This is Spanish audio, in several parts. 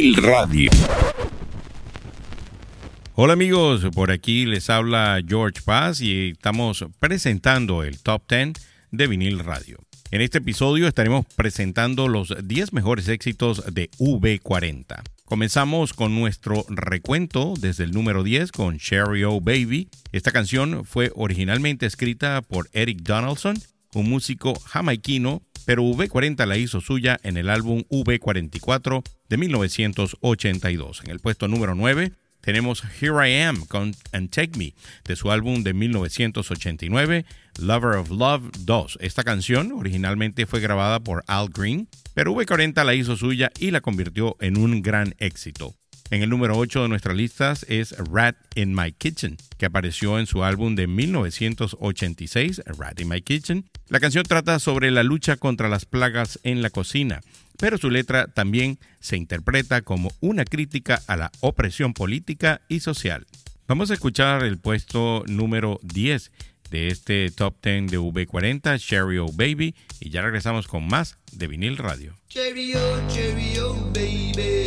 Radio. Hola amigos, por aquí les habla George Paz y estamos presentando el Top 10 de Vinil Radio. En este episodio estaremos presentando los 10 mejores éxitos de V40. Comenzamos con nuestro recuento desde el número 10 con Sherry O Baby. Esta canción fue originalmente escrita por Eric Donaldson, un músico jamaiquino, pero V40 la hizo suya en el álbum V44 de 1982. En el puesto número 9 tenemos Here I Am con And Take Me de su álbum de 1989, Lover of Love 2. Esta canción originalmente fue grabada por Al Green, pero V40 la hizo suya y la convirtió en un gran éxito. En el número 8 de nuestras listas es Rat in My Kitchen, que apareció en su álbum de 1986, Rat in My Kitchen. La canción trata sobre la lucha contra las plagas en la cocina, pero su letra también se interpreta como una crítica a la opresión política y social. Vamos a escuchar el puesto número 10 de este top 10 de V40, Cherry O Baby, y ya regresamos con más de vinil radio. Cherry O, cherry O, baby.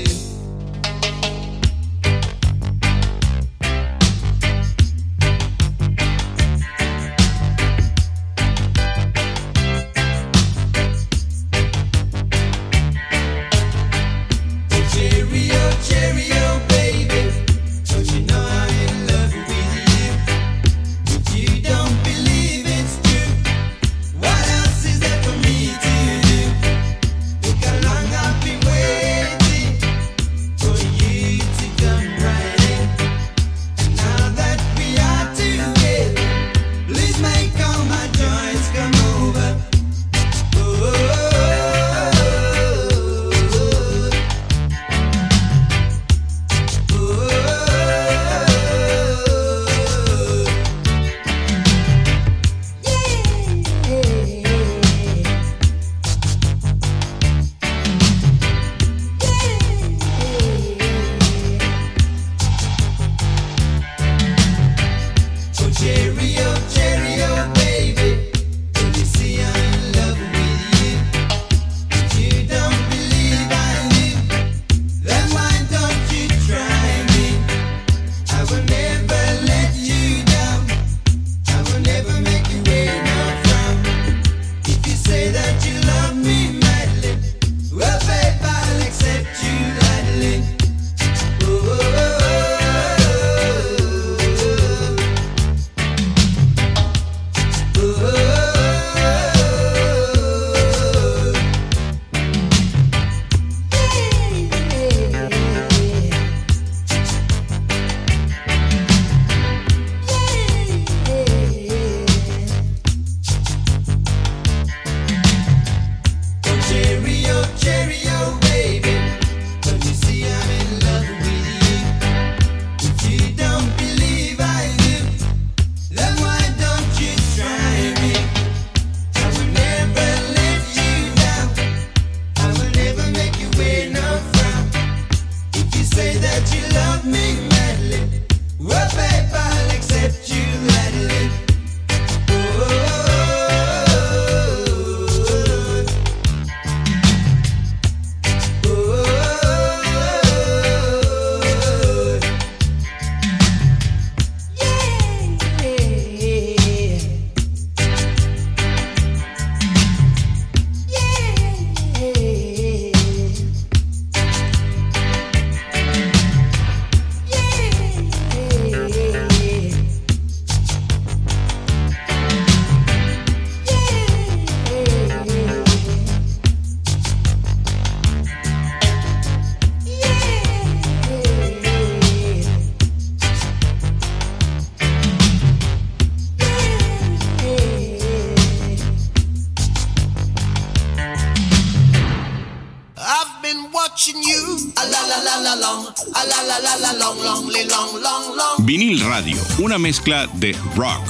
Vinil Radio, una mezcla de rock,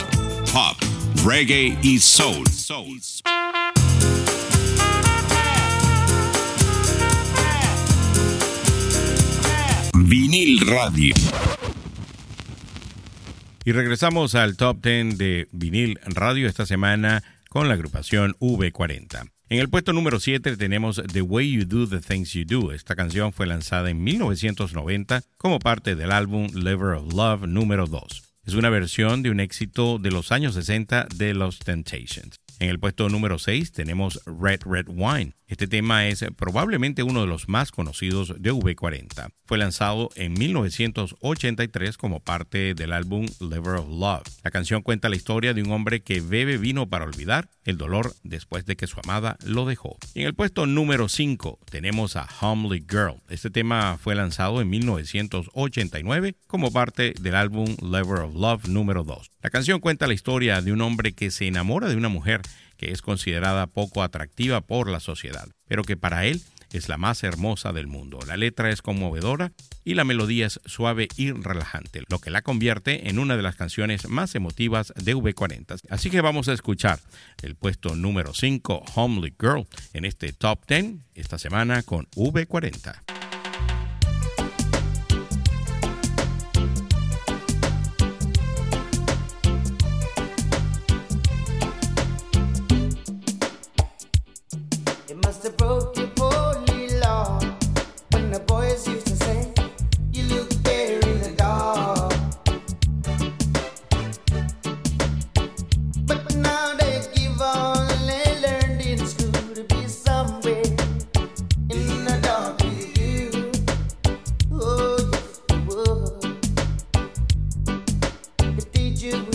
pop, reggae y soul. Vinil Radio. Y regresamos al top 10 de vinil radio esta semana con la agrupación V40. En el puesto número 7 tenemos The Way You Do the Things You Do. Esta canción fue lanzada en 1990 como parte del álbum Lever of Love número 2. Es una versión de un éxito de los años 60 de los Temptations. En el puesto número 6 tenemos Red Red Wine. Este tema es probablemente uno de los más conocidos de V40. Fue lanzado en 1983 como parte del álbum Lever of Love. La canción cuenta la historia de un hombre que bebe vino para olvidar el dolor después de que su amada lo dejó. En el puesto número 5 tenemos a Homely Girl. Este tema fue lanzado en 1989 como parte del álbum Lever of Love número 2. La canción cuenta la historia de un hombre que se enamora de una mujer que es considerada poco atractiva por la sociedad, pero que para él es la más hermosa del mundo. La letra es conmovedora y la melodía es suave y relajante, lo que la convierte en una de las canciones más emotivas de V40. Así que vamos a escuchar el puesto número 5, Homely Girl, en este Top 10 esta semana con V40. The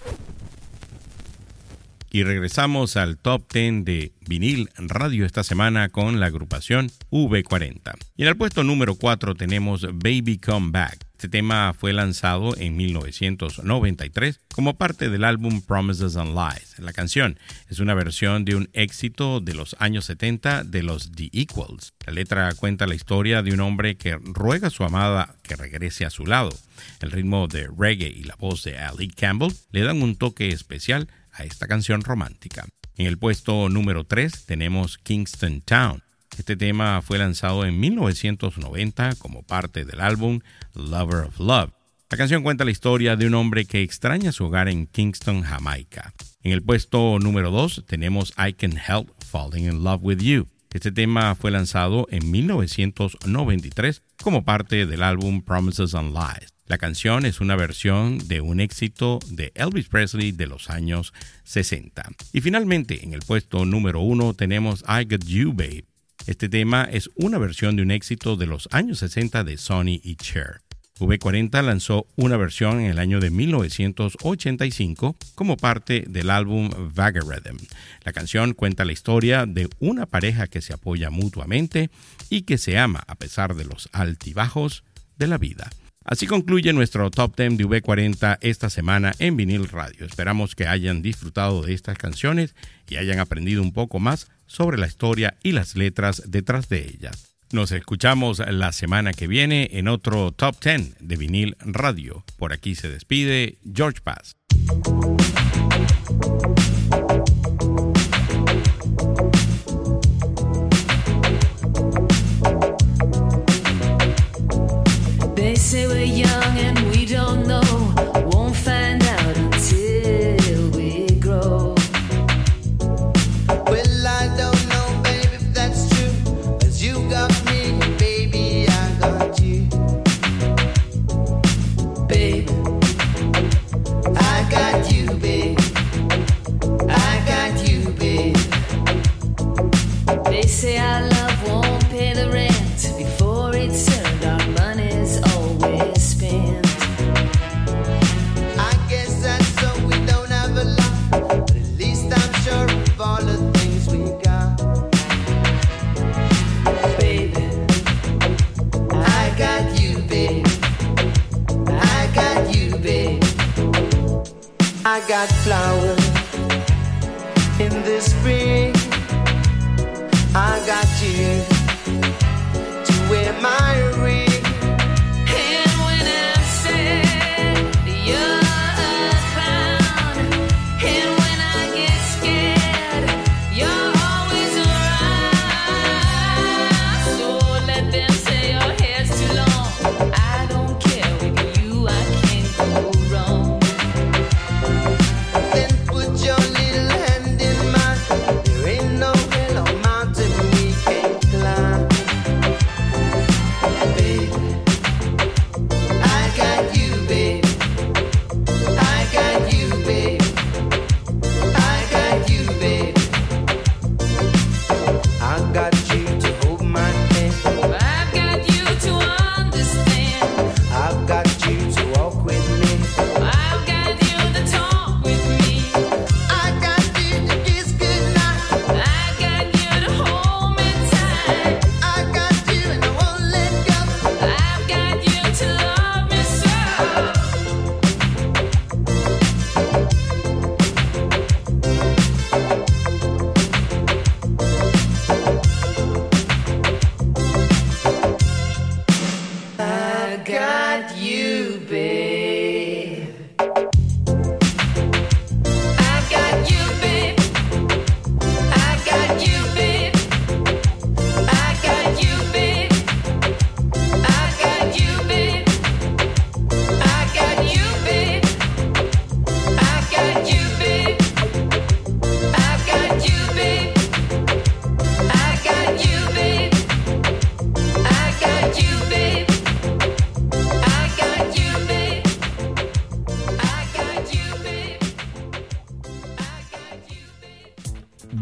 Y regresamos al top 10 de vinil radio esta semana con la agrupación V40. Y en el puesto número 4 tenemos Baby Come Back. Este tema fue lanzado en 1993 como parte del álbum Promises and Lies. La canción es una versión de un éxito de los años 70 de los The Equals. La letra cuenta la historia de un hombre que ruega a su amada que regrese a su lado. El ritmo de reggae y la voz de Ali Campbell le dan un toque especial esta canción romántica. En el puesto número 3 tenemos Kingston Town. Este tema fue lanzado en 1990 como parte del álbum Lover of Love. La canción cuenta la historia de un hombre que extraña su hogar en Kingston, Jamaica. En el puesto número 2 tenemos I Can Help Falling in Love with You. Este tema fue lanzado en 1993 como parte del álbum Promises and Lies. La canción es una versión de un éxito de Elvis Presley de los años 60. Y finalmente, en el puesto número 1 tenemos I Got You Babe. Este tema es una versión de un éxito de los años 60 de Sonny y Cher. V40 lanzó una versión en el año de 1985 como parte del álbum Vagariddim. La canción cuenta la historia de una pareja que se apoya mutuamente y que se ama a pesar de los altibajos de la vida. Así concluye nuestro Top 10 de V40 esta semana en vinil radio. Esperamos que hayan disfrutado de estas canciones y hayan aprendido un poco más sobre la historia y las letras detrás de ellas. Nos escuchamos la semana que viene en otro Top 10 de vinil radio. Por aquí se despide George Paz.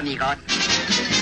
Amigos.